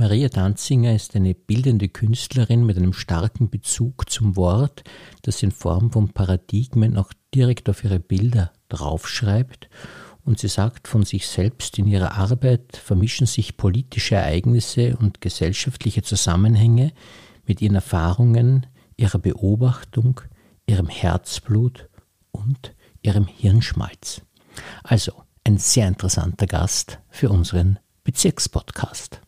Maria Danzinger ist eine bildende Künstlerin mit einem starken Bezug zum Wort, das in Form von Paradigmen auch direkt auf ihre Bilder draufschreibt. Und sie sagt von sich selbst, in ihrer Arbeit vermischen sich politische Ereignisse und gesellschaftliche Zusammenhänge mit ihren Erfahrungen, ihrer Beobachtung, ihrem Herzblut und ihrem Hirnschmalz. Also ein sehr interessanter Gast für unseren Bezirkspodcast.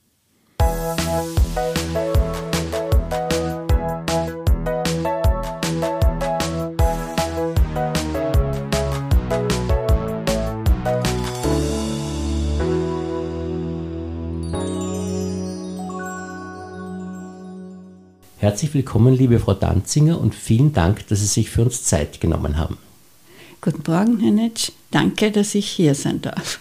Herzlich willkommen, liebe Frau Danzinger, und vielen Dank, dass Sie sich für uns Zeit genommen haben. Guten Morgen, Herr Netsch. Danke, dass ich hier sein darf.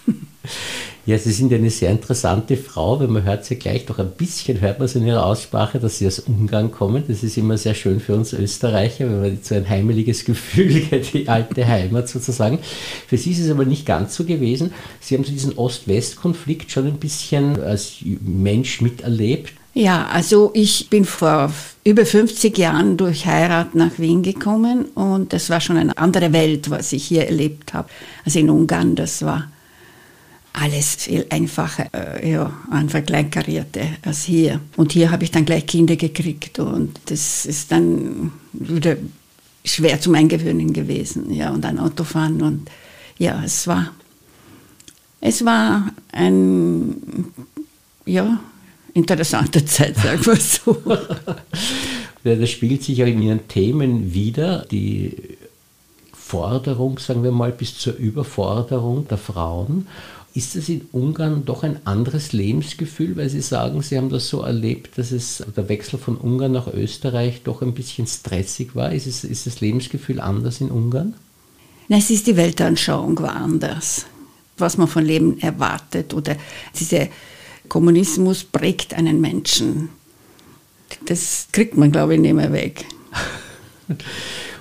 Ja, Sie sind eine sehr interessante Frau, weil man hört sie gleich doch ein bisschen, hört man es in Ihrer Aussprache, dass Sie aus Ungarn kommen. Das ist immer sehr schön für uns Österreicher, wenn man so ein heimeliges Gefühl, die alte Heimat sozusagen. Für Sie ist es aber nicht ganz so gewesen. Sie haben so diesen Ost-West-Konflikt schon ein bisschen als Mensch miterlebt. Ja, also ich bin vor über 50 Jahren durch Heirat nach Wien gekommen und das war schon eine andere Welt, was ich hier erlebt habe. Also in Ungarn, das war alles viel einfacher, äh, ja, einfach kleinkarierte als hier. Und hier habe ich dann gleich Kinder gekriegt und das ist dann wieder schwer zum Eingewöhnen gewesen, ja, und ein Autofahren und ja, es war, es war ein, ja, interessante Zeit, sagen wir so. das spiegelt sich auch in Ihren Themen wieder, die Forderung, sagen wir mal, bis zur Überforderung der Frauen. Ist es in Ungarn doch ein anderes Lebensgefühl, weil Sie sagen, Sie haben das so erlebt, dass es der Wechsel von Ungarn nach Österreich doch ein bisschen stressig war? Ist, es, ist das Lebensgefühl anders in Ungarn? Nein, es ist die Weltanschauung war anders. Was man von Leben erwartet oder diese Kommunismus prägt einen Menschen. Das kriegt man, glaube ich, nicht mehr weg.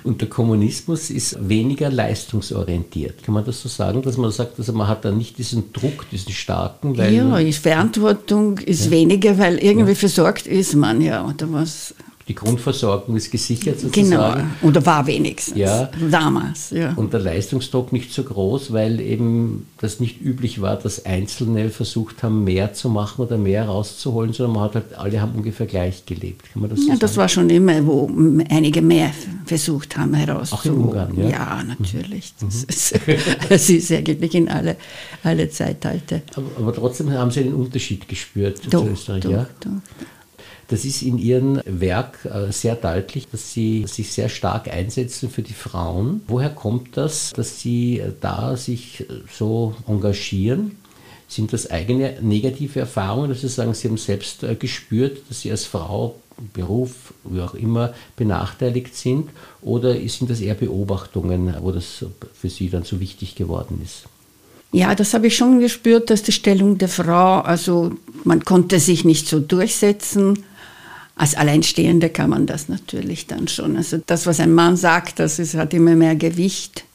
Und der Kommunismus ist weniger leistungsorientiert. Kann man das so sagen, dass man sagt, also man hat da nicht diesen Druck, diesen starken? Weil ja, Verantwortung ist ja. weniger, weil irgendwie ja. versorgt ist man ja oder was die Grundversorgung ist gesichert sozusagen. Genau, oder war wenigstens ja. damals. Ja. Und der Leistungsdruck nicht so groß, weil eben das nicht üblich war, dass Einzelne versucht haben, mehr zu machen oder mehr rauszuholen, sondern man hat halt, alle haben ungefähr gleich gelebt. Kann man das so ja, sagen? das war schon immer, wo einige mehr versucht haben herauszuholen. Auch in Ungarn, ja? Ja, natürlich. Mhm. Das, ist, das ist eigentlich in alle, alle Zeitalter. Aber, aber, trotzdem haben Sie einen Unterschied gespürt doch, zu Österreich, doch, ja? Doch. Das ist in Ihrem Werk äh, sehr deutlich, dass Sie sich sehr stark einsetzen für die Frauen. Woher kommt das, dass Sie da sich so engagieren? Sind das eigene negative Erfahrungen, dass Sie sagen, Sie haben selbst äh, gespürt, dass Sie als Frau, Beruf, wie auch immer, benachteiligt sind? Oder sind das eher Beobachtungen, wo das für Sie dann so wichtig geworden ist? Ja, das habe ich schon gespürt, dass die Stellung der Frau, also man konnte sich nicht so durchsetzen als Alleinstehende kann man das natürlich dann schon. Also das, was ein Mann sagt, das ist, hat immer mehr Gewicht.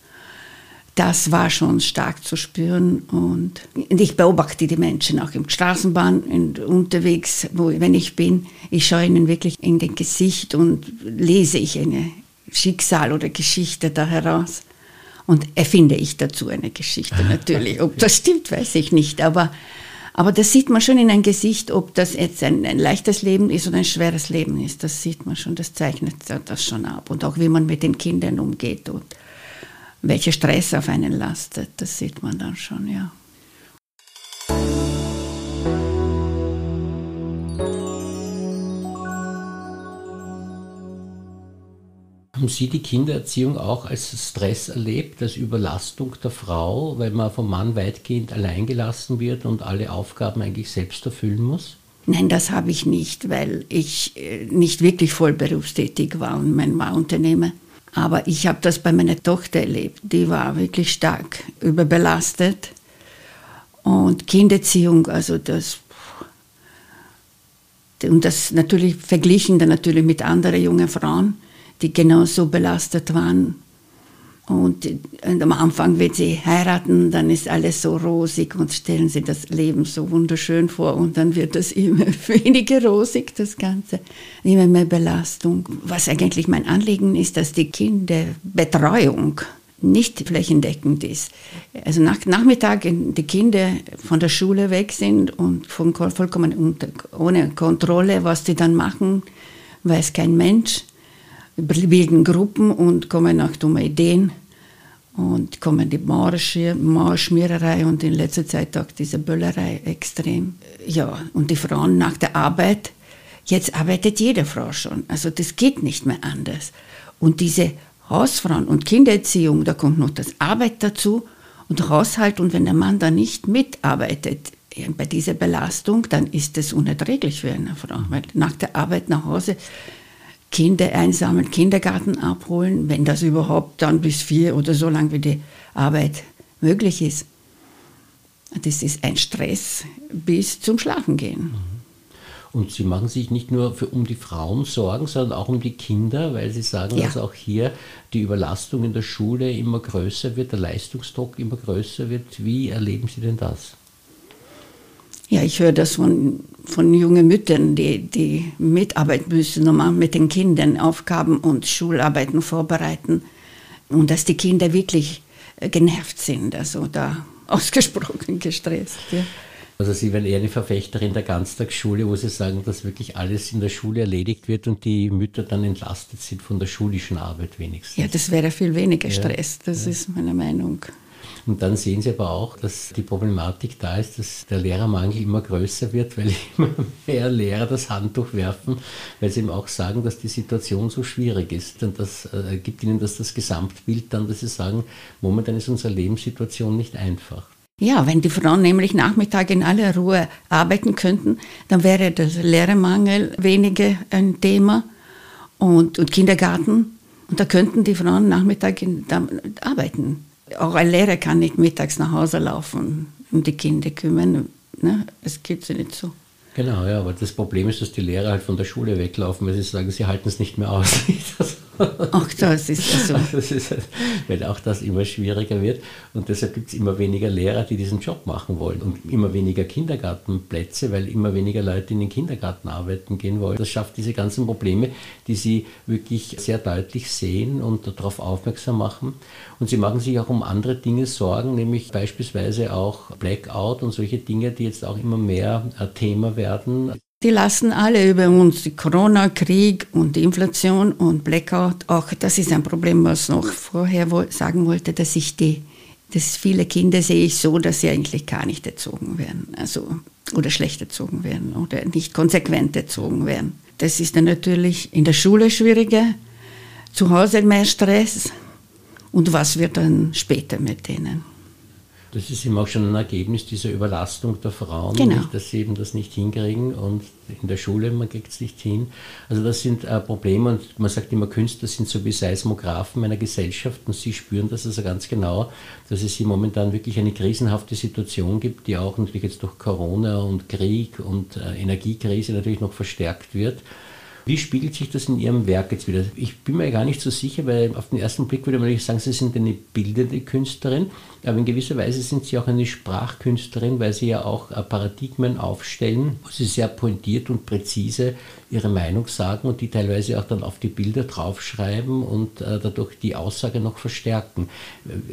Das war schon stark zu spüren. Und ich beobachte die Menschen auch im Straßenbahn und unterwegs, wo, wenn ich bin. Ich schaue ihnen wirklich in den Gesicht und lese ich eine Schicksal oder Geschichte da heraus. Und erfinde ich dazu eine Geschichte natürlich. Ob das stimmt, weiß ich nicht. Aber aber das sieht man schon in ein Gesicht, ob das jetzt ein, ein leichtes Leben ist oder ein schweres Leben ist. Das sieht man schon, das zeichnet das schon ab. Und auch wie man mit den Kindern umgeht und welcher Stress auf einen lastet, das sieht man dann schon, ja. Haben Sie die Kindererziehung auch als Stress erlebt, als Überlastung der Frau, weil man vom Mann weitgehend alleingelassen wird und alle Aufgaben eigentlich selbst erfüllen muss? Nein, das habe ich nicht, weil ich äh, nicht wirklich voll berufstätig war und mein Mann Unternehmer. Aber ich habe das bei meiner Tochter erlebt. Die war wirklich stark überbelastet. Und Kindererziehung, also das. Und das natürlich verglichen dann natürlich mit anderen jungen Frauen die genauso belastet waren. Und, und, am Anfang, wenn sie heiraten, dann ist alles so rosig und stellen sie das Leben so wunderschön vor und dann wird das immer weniger rosig, das Ganze, immer mehr Belastung. Was eigentlich mein Anliegen ist, dass die Kinderbetreuung nicht flächendeckend ist. Also nach Nachmittag die Kinder von der Schule weg sind und von, vollkommen ohne Kontrolle, was die dann machen, weiß kein Mensch bilden Gruppen und kommen nach dumme Ideen und kommen die Mauerschmiererei und in letzter Zeit auch diese Böllerei extrem. Ja, und die Frauen nach der Arbeit, jetzt arbeitet jede Frau schon, also das geht nicht mehr anders. Und diese Hausfrauen und Kindererziehung, da kommt noch das Arbeit dazu und Haushalt und wenn der Mann da nicht mitarbeitet, bei dieser Belastung, dann ist es unerträglich für eine Frau, weil nach der Arbeit nach Hause Kinder einsammeln, Kindergarten abholen, wenn das überhaupt dann bis vier oder so lange wie die Arbeit möglich ist. Das ist ein Stress bis zum Schlafengehen. Mhm. Und Sie machen sich nicht nur für, um die Frauen Sorgen, sondern auch um die Kinder, weil Sie sagen, ja. dass auch hier die Überlastung in der Schule immer größer wird, der Leistungsdruck immer größer wird. Wie erleben Sie denn das? Ja, ich höre das von, von jungen Müttern, die, die mitarbeiten müssen, um mit den Kindern Aufgaben und Schularbeiten vorbereiten. Und dass die Kinder wirklich genervt sind, also da ausgesprochen gestresst. Ja. Also Sie wären eher eine Verfechterin der Ganztagsschule, wo Sie sagen, dass wirklich alles in der Schule erledigt wird und die Mütter dann entlastet sind von der schulischen Arbeit wenigstens. Ja, das wäre viel weniger Stress, das ja. ist meine Meinung. Und dann sehen Sie aber auch, dass die Problematik da ist, dass der Lehrermangel immer größer wird, weil immer mehr Lehrer das Handtuch werfen, weil sie eben auch sagen, dass die Situation so schwierig ist. Und das äh, gibt ihnen das, das Gesamtbild dann, dass sie sagen, momentan ist unsere Lebenssituation nicht einfach. Ja, wenn die Frauen nämlich Nachmittag in aller Ruhe arbeiten könnten, dann wäre der Lehrermangel weniger ein Thema und, und Kindergarten. Und da könnten die Frauen Nachmittag in, arbeiten. Auch ein Lehrer kann nicht mittags nach Hause laufen und um die Kinder kümmern. Ne? Das geht sie nicht so. Genau, ja, aber das Problem ist, dass die Lehrer halt von der Schule weglaufen, weil sie sagen, sie halten es nicht mehr aus. Ach, das ist ja so. Das ist, weil auch das immer schwieriger wird und deshalb gibt es immer weniger Lehrer, die diesen Job machen wollen und immer weniger Kindergartenplätze, weil immer weniger Leute in den Kindergarten arbeiten gehen wollen. Das schafft diese ganzen Probleme, die sie wirklich sehr deutlich sehen und darauf aufmerksam machen. Und sie machen sich auch um andere Dinge Sorgen, nämlich beispielsweise auch Blackout und solche Dinge, die jetzt auch immer mehr Thema werden. Die lassen alle über uns, die Corona, Krieg und Inflation und Blackout. Auch das ist ein Problem, was noch vorher sagen wollte, dass ich die, dass viele Kinder sehe ich so, dass sie eigentlich gar nicht erzogen werden, also oder schlecht erzogen werden oder nicht konsequent erzogen werden. Das ist dann natürlich in der Schule schwieriger, zu Hause mehr Stress und was wird dann später mit denen. Das ist eben auch schon ein Ergebnis dieser Überlastung der Frauen, genau. nicht, dass sie eben das nicht hinkriegen und in der Schule, man kriegt es nicht hin. Also das sind äh, Probleme und man sagt immer, Künstler sind so wie Seismographen einer Gesellschaft und sie spüren das also ganz genau, dass es hier momentan wirklich eine krisenhafte Situation gibt, die auch natürlich jetzt durch Corona und Krieg und äh, Energiekrise natürlich noch verstärkt wird. Wie spiegelt sich das in Ihrem Werk jetzt wieder? Ich bin mir gar nicht so sicher, weil auf den ersten Blick würde man nicht sagen, Sie sind eine bildende Künstlerin, aber in gewisser Weise sind Sie auch eine Sprachkünstlerin, weil Sie ja auch äh, Paradigmen aufstellen, wo Sie sehr pointiert und präzise Ihre Meinung sagen und die teilweise auch dann auf die Bilder draufschreiben und äh, dadurch die Aussage noch verstärken.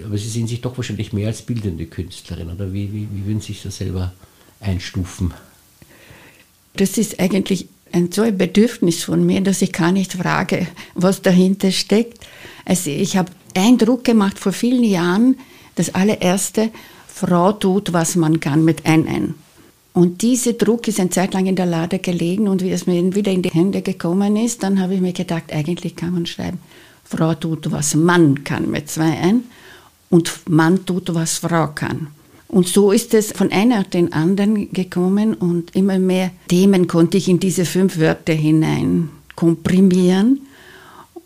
Aber Sie sehen sich doch wahrscheinlich mehr als bildende Künstlerin, oder wie, wie, wie würden Sie sich das selber einstufen? Das ist eigentlich ein so ein Bedürfnis von mir, dass ich gar nicht frage, was dahinter steckt. Also ich habe Eindruck gemacht vor vielen Jahren, das allererste, Frau tut, was man kann mit ein ein. Und dieser Druck ist eine Zeit lang in der Lade gelegen und wie es mir wieder in die Hände gekommen ist, dann habe ich mir gedacht, eigentlich kann man schreiben, Frau tut, was Mann kann mit zwei ein und Mann tut, was Frau kann. Und so ist es von einer den anderen gekommen und immer mehr Themen konnte ich in diese fünf Wörter hinein komprimieren.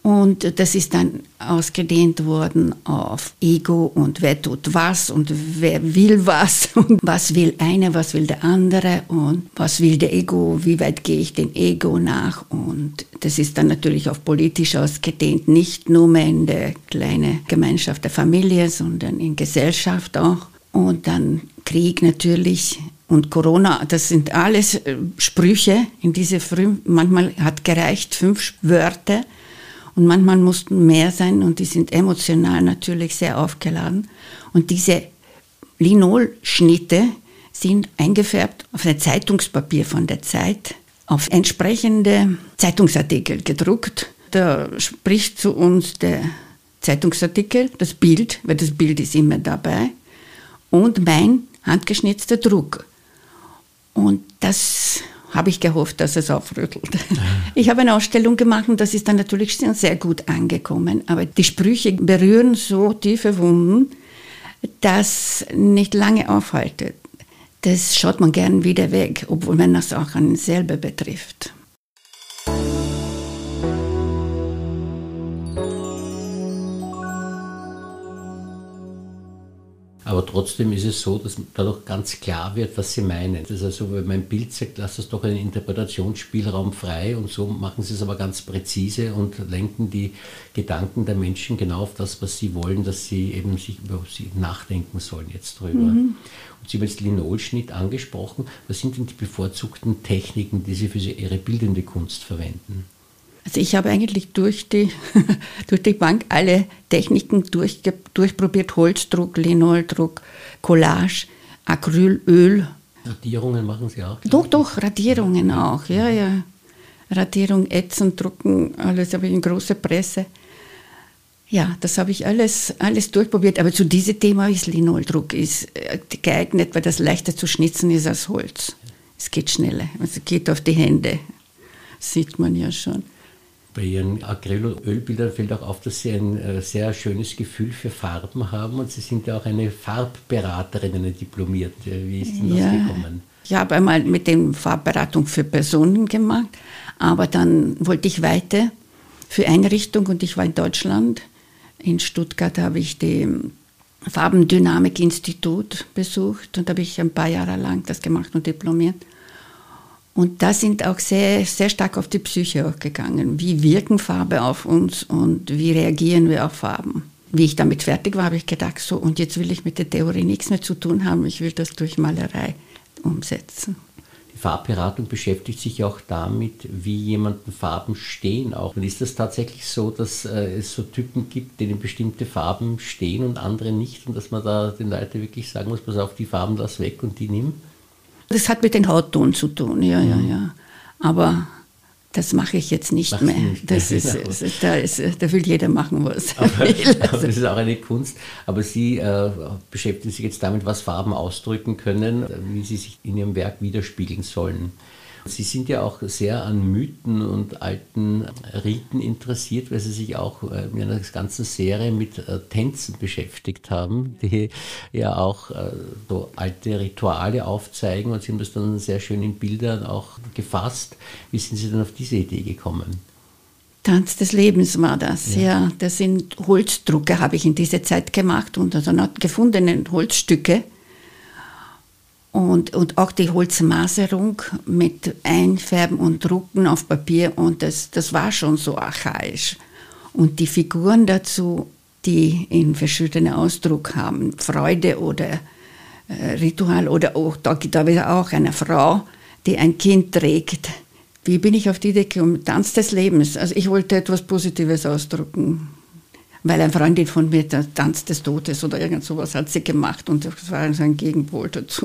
Und das ist dann ausgedehnt worden auf Ego und wer tut was und wer will was und was will einer, was will der andere und was will der Ego, wie weit gehe ich dem Ego nach. Und das ist dann natürlich auch politisch ausgedehnt, nicht nur mehr in der kleinen Gemeinschaft der Familie, sondern in Gesellschaft auch. Und dann Krieg natürlich und Corona, das sind alles äh, Sprüche in diese früh, manchmal hat gereicht fünf Wörter und manchmal mussten mehr sein und die sind emotional natürlich sehr aufgeladen. Und diese Linolschnitte sind eingefärbt auf ein Zeitungspapier von der Zeit, auf entsprechende Zeitungsartikel gedruckt. Da spricht zu uns der Zeitungsartikel, das Bild, weil das Bild ist immer dabei, und mein handgeschnitzter Druck. Und das habe ich gehofft, dass es aufrüttelt. Ich habe eine Ausstellung gemacht und das ist dann natürlich sehr gut angekommen. Aber die Sprüche berühren so tiefe Wunden, dass nicht lange aufhaltet. Das schaut man gern wieder weg, obwohl man das auch einen selber betrifft. Aber trotzdem ist es so, dass dadurch ganz klar wird, was sie meinen. Das ist also, wenn mein Bild sagt, lass es doch einen Interpretationsspielraum frei und so machen sie es aber ganz präzise und lenken die Gedanken der Menschen genau auf das, was sie wollen, dass sie eben sich über sie nachdenken sollen jetzt drüber. Mhm. Und Sie haben jetzt Linolschnitt angesprochen. Was sind denn die bevorzugten Techniken, die Sie für Ihre bildende Kunst verwenden? Also ich habe eigentlich durch die, durch die Bank alle Techniken durch, durchprobiert. Holzdruck, Linoldruck, Collage, Acrylöl. Radierungen machen Sie auch? Doch, doch, Radierungen auch, ja, ja. Radierung, Ätzen, Drucken, alles habe ich in großer Presse. Ja, das habe ich alles, alles durchprobiert. Aber zu diesem Thema ist Linoldruck ist äh, geeignet, weil das leichter zu schnitzen ist als Holz. Es geht schneller, also geht auf die Hände. Das sieht man ja schon. Bei Ihren Acrylölbildern fällt auch auf, dass Sie ein äh, sehr schönes Gefühl für Farben haben und Sie sind ja auch eine Farbberaterin, eine diplomierte. Wie ist denn das ja. gekommen? Ich habe einmal mit dem Farbberatung für Personen gemacht, aber dann wollte ich weiter für Einrichtung und ich war in Deutschland. In Stuttgart habe ich das Farbendynamik-Institut besucht und habe ich ein paar Jahre lang das gemacht und diplomiert. Und da sind auch sehr, sehr stark auf die Psyche auch gegangen. Wie wirken Farbe auf uns und wie reagieren wir auf Farben? Wie ich damit fertig war, habe ich gedacht, so, und jetzt will ich mit der Theorie nichts mehr zu tun haben, ich will das durch Malerei umsetzen. Die Farbberatung beschäftigt sich auch damit, wie jemanden Farben stehen auch. Und ist das tatsächlich so, dass äh, es so Typen gibt, denen bestimmte Farben stehen und andere nicht und dass man da den Leuten wirklich sagen muss, pass auf, die Farben lass weg und die nimm? Das hat mit den Hautton zu tun, ja, ja, mhm. ja. Aber das mache ich jetzt nicht Mach's mehr. Nicht das ist, da, ist, da will jeder machen, was er will. Also. Das ist auch eine Kunst. Aber Sie äh, beschäftigen sich jetzt damit, was Farben ausdrücken können, wie sie sich in Ihrem Werk widerspiegeln sollen. Sie sind ja auch sehr an Mythen und alten Riten interessiert, weil Sie sich auch äh, in einer ganzen Serie mit äh, Tänzen beschäftigt haben, die ja auch äh, so alte Rituale aufzeigen und Sie haben das dann sehr schön in Bildern auch gefasst. Wie sind Sie dann auf diese Idee gekommen? Tanz des Lebens war das, ja. ja. Das sind Holzdrucke, habe ich in dieser Zeit gemacht und also gefundene Holzstücke und, und auch die Holzmaserung mit Einfärben und Drucken auf Papier und das, das war schon so archaisch. Und die Figuren dazu, die in verschiedenen Ausdruck haben, Freude oder äh, Ritual oder auch, da gibt es auch eine Frau, die ein Kind trägt. Wie bin ich auf die Idee gekommen? Tanz des Lebens. Also ich wollte etwas Positives ausdrucken weil eine Freundin von mir, der Tanz des Todes oder irgend sowas hat sie gemacht und das war so ein Gegenpol dazu.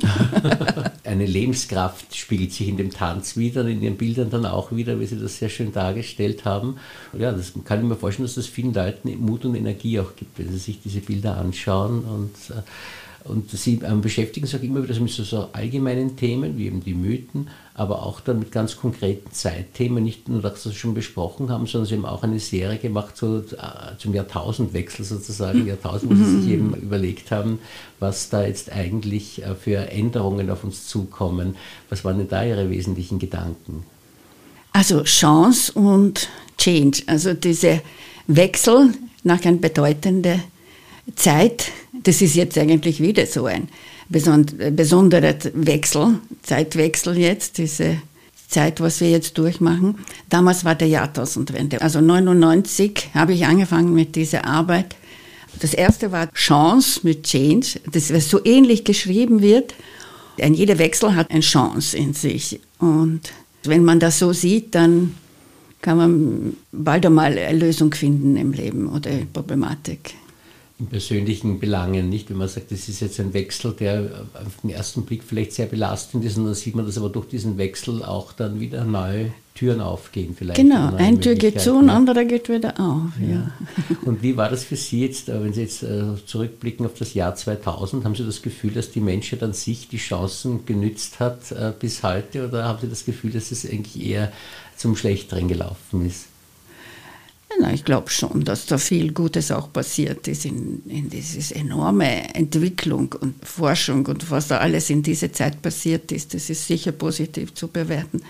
Eine Lebenskraft spiegelt sich in dem Tanz wieder, in den Bildern dann auch wieder, wie Sie das sehr schön dargestellt haben. Ja, das kann ich mir vorstellen, dass das vielen Leuten Mut und Energie auch gibt, wenn sie sich diese Bilder anschauen und äh, und sie ähm, beschäftigen sich auch immer wieder mit so, allgemeinen Themen, wie eben die Mythen, aber auch dann mit ganz konkreten Zeitthemen, nicht nur das, was wir schon besprochen haben, sondern sie haben auch eine Serie gemacht so, äh, zum Jahrtausendwechsel sozusagen, Jahrtausend, wo sie sich eben überlegt haben, was da jetzt eigentlich äh, für Änderungen auf uns zukommen. Was waren denn da Ihre wesentlichen Gedanken? Also Chance und Change, also diese Wechsel nach einer bedeutenden Zeit. Das ist jetzt eigentlich wieder so ein besonderer Wechsel, Zeitwechsel jetzt, diese Zeit, was wir jetzt durchmachen. Damals war der Jahrtausendwende. Also 99 habe ich angefangen mit dieser Arbeit. Das erste war Chance mit Change, das so ähnlich geschrieben wird. Ein jeder Wechsel hat eine Chance in sich. Und wenn man das so sieht, dann kann man bald einmal eine Lösung finden im Leben oder Problematik persönlichen Belangen, nicht? Wenn man sagt, das ist jetzt ein Wechsel, der auf den ersten Blick vielleicht sehr belastend ist, und dann sieht man, dass aber durch diesen Wechsel auch dann wieder neue Türen aufgehen vielleicht. Genau, eine Tür geht zu und andere geht wieder auf. Ja. ja. Und wie war das für Sie jetzt, äh, wenn Sie jetzt äh, zurückblicken auf das Jahr 2000, haben Sie das Gefühl, dass die Menschheit an sich die Chancen genützt hat äh, bis heute oder haben Sie das Gefühl, dass es eigentlich eher zum Schlechteren gelaufen ist? Na, ich glaube schon, dass da viel Gutes auch passiert ist in, in diese enorme Entwicklung und Forschung und was da alles in dieser Zeit passiert ist. Das ist sicher positiv zu bewerten.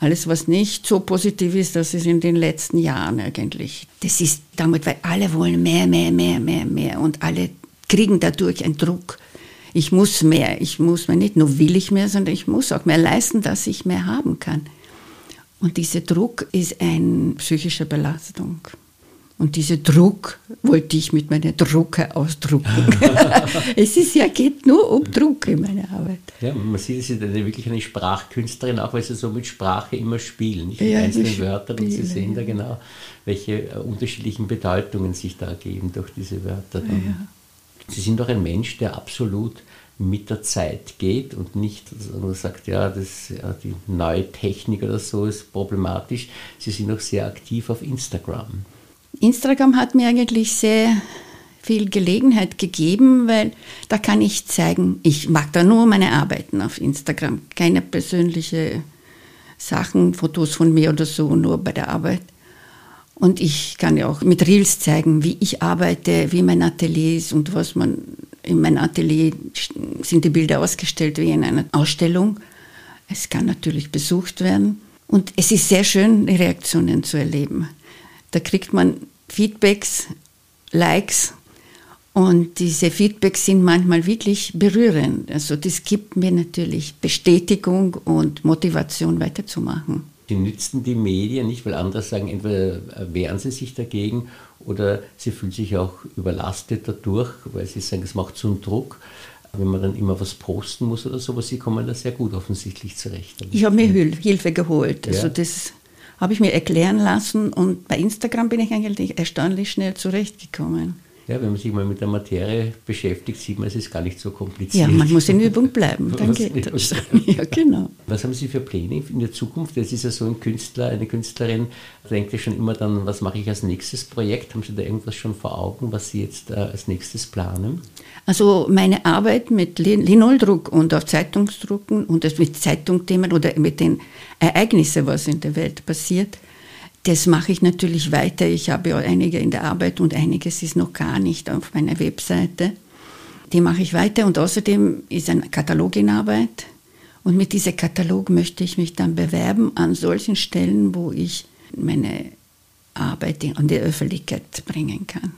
Alles, was nicht so positiv ist, das ist in den letzten Jahren eigentlich. Das ist damit, weil alle wollen mehr, mehr, mehr, mehr, mehr und alle kriegen dadurch einen Druck. Ich muss mehr, ich muss mehr, nicht nur will ich mehr, sondern ich muss auch mehr leisten, dass ich mehr haben kann. Und dieser Druck ist eine psychische Belastung. Und dieser Druck wollte ich mit meiner Drucke ausdrucken. es ist ja, geht nur um Druck in meiner Arbeit. Ja, man sieht, Sie sind wirklich eine Sprachkünstlerin, auch weil Sie so mit Sprache immer spielen, nicht mit ja, einzelnen Wörtern. Und Sie sehen da genau, welche äh, unterschiedlichen Bedeutungen sich da ergeben durch diese Wörter. Ja. Sie sind doch ein Mensch, der absolut mit der Zeit geht und nicht sondern sagt, ja, das, ja, die neue Technik oder so ist problematisch. Sie sind auch sehr aktiv auf Instagram. Instagram hat mir eigentlich sehr viel Gelegenheit gegeben, weil da kann ich zeigen, ich mag da nur meine Arbeiten auf Instagram, keine persönliche Sachen, Fotos von mir oder so, nur bei der Arbeit. Und ich kann ja auch mit Reels zeigen, wie ich arbeite, wie mein Atelier ist und was man in meinem Atelier sind die Bilder ausgestellt wie in einer Ausstellung. Es kann natürlich besucht werden. Und es ist sehr schön, die Reaktionen zu erleben. Da kriegt man Feedbacks, Likes und diese Feedbacks sind manchmal wirklich berührend. Also das gibt mir natürlich Bestätigung und Motivation weiterzumachen. Sie nützen die Medien nicht, weil andere sagen, entweder wehren sie sich dagegen oder sie fühlen sich auch überlastet dadurch, weil sie sagen, es macht so einen Druck, wenn man dann immer was posten muss oder so, aber sie kommen da sehr gut offensichtlich zurecht. Ich habe mir Hilfe geholt. Also ja. das habe ich mir erklären lassen und bei Instagram bin ich eigentlich erstaunlich schnell zurechtgekommen. Ja, wenn man sich mal mit der Materie beschäftigt, sieht man, es ist gar nicht so kompliziert. Ja, man muss in Übung bleiben, dann geht das. Ja, genau. Was haben Sie für Pläne in der Zukunft? Jetzt ist ja so ein Künstler, eine Künstlerin, denkt ja schon immer dann, was mache ich als nächstes Projekt? Haben Sie da irgendwas schon vor Augen, was Sie jetzt äh, als nächstes planen? Also meine Arbeit mit Linoldruck und auf Zeitungsdrucken und mit Zeitungsthemen oder mit den Ereignissen, was in der Welt passiert, das mache ich natürlich weiter. Ich habe ja einige in der Arbeit und einiges ist noch gar nicht auf meiner Webseite. Die mache ich weiter und außerdem ist ein Katalog in Arbeit. Und mit diesem Katalog möchte ich mich dann bewerben an solchen Stellen, wo ich meine Arbeit in die Öffentlichkeit bringen kann.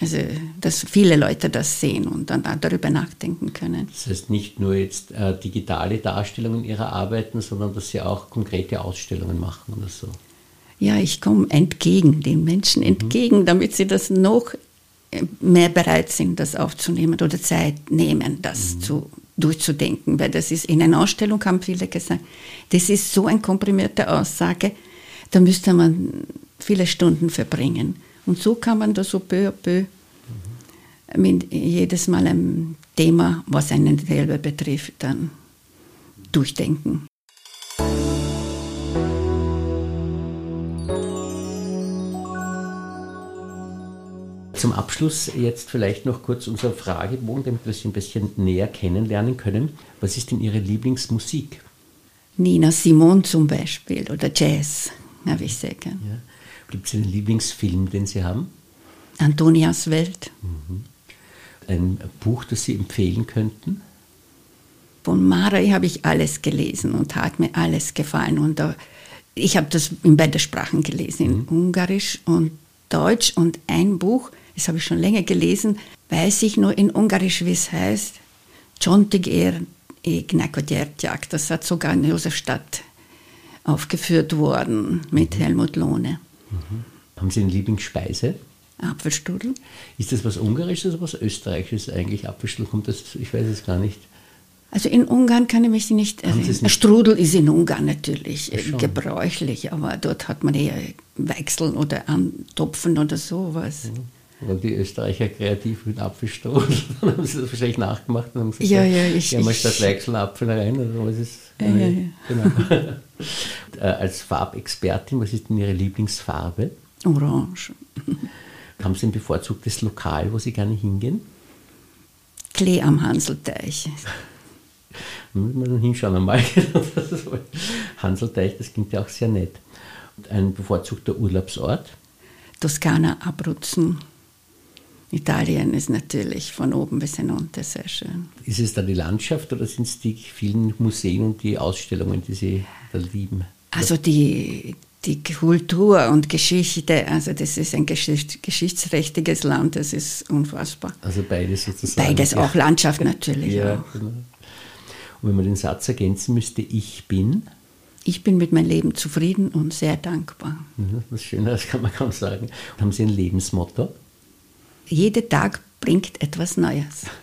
Also, dass viele Leute das sehen und dann darüber nachdenken können. Das heißt nicht nur jetzt äh, digitale Darstellungen ihrer Arbeiten, sondern dass sie auch konkrete Ausstellungen machen oder so ja, ich komme entgegen, den Menschen mhm. entgegen, damit sie das noch äh, mehr bereit sind, das aufzunehmen oder Zeit nehmen, das mhm. zu, durchzudenken. Weil das ist, in einer Ausstellung haben viele gesagt, das ist so eine komprimierte Aussage, da müsste man viele Stunden verbringen. Und so kann man das so peu à peu mhm. mit jedes Mal ein Thema, was einen selber betrifft, dann durchdenken. Zum Abschluss jetzt vielleicht noch kurz unser Fragebogen, damit wir Sie ein bisschen näher kennenlernen können. Was ist denn Ihre Lieblingsmusik? Nina Simon zum Beispiel oder Jazz, habe ich sehr gern. Ja. Gibt es einen Lieblingsfilm, den Sie haben? Antonias Welt. Mhm. Ein Buch, das Sie empfehlen könnten? Von Marei habe ich alles gelesen und hat mir alles gefallen. Und ich habe das in beiden Sprachen gelesen, in mhm. Ungarisch und Deutsch und ein Buch, das habe ich schon länger gelesen, weiß ich nur in Ungarisch, wie es heißt. Csontig a gyertyák. Das hat sogar in Josefstadt aufgeführt worden mit mhm. Helmut Lohne. Mhm. Haben Sie eine Lieblingsspeise? Apfelstrudel. Ist das was Ungarisches oder was Österreichisches eigentlich? Apfelstrudel kommt das, ich weiß es gar nicht. Also in Ungarn kann ich mich nicht erinnern. Nicht? Strudel ist in Ungarn natürlich Schon. gebräuchlich, aber dort hat man eher Weichseln oder Antopfen oder sowas. Mhm. Waren die Österreicher kreativ mit Apfelstrudel? Dann haben sie das wahrscheinlich nachgemacht und haben gesagt, ja, ja, ich, ja, mal statt Weichseln Apfel rein. Oder was ist, ja, ja, ja. Genau. Äh, als Farbexpertin, was ist denn Ihre Lieblingsfarbe? Orange. Haben Sie ein bevorzugtes Lokal, wo Sie gerne hingehen? Klee am Hanselteich. Da müssen wir dann hinschauen einmal. Hanselteich, das klingt ja auch sehr nett. Ein bevorzugter Urlaubsort? Toskana, Abruzzen. Italien ist natürlich von oben bis hinunter sehr schön. Ist es da die Landschaft oder sind es die vielen Museen und die Ausstellungen, die Sie da lieben? Also die, die Kultur und Geschichte, also das ist ein geschichts geschichtsträchtiges Land, das ist unfassbar. Also beides sozusagen. Beides, ja. auch Landschaft natürlich. Ja, auch. Genau. Und wenn man den Satz ergänzen müsste, ich bin? Ich bin mit meinem Leben zufrieden und sehr dankbar. Was Schönes kann man kaum sagen. Haben Sie ein Lebensmotto? Jeder Tag bringt etwas Neues.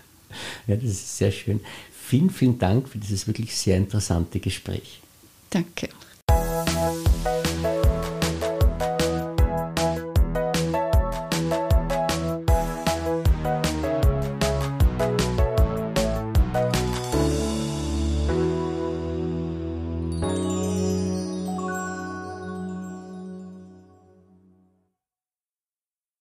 Ja, das ist sehr schön. Vielen, vielen Dank für dieses wirklich sehr interessante Gespräch. Danke.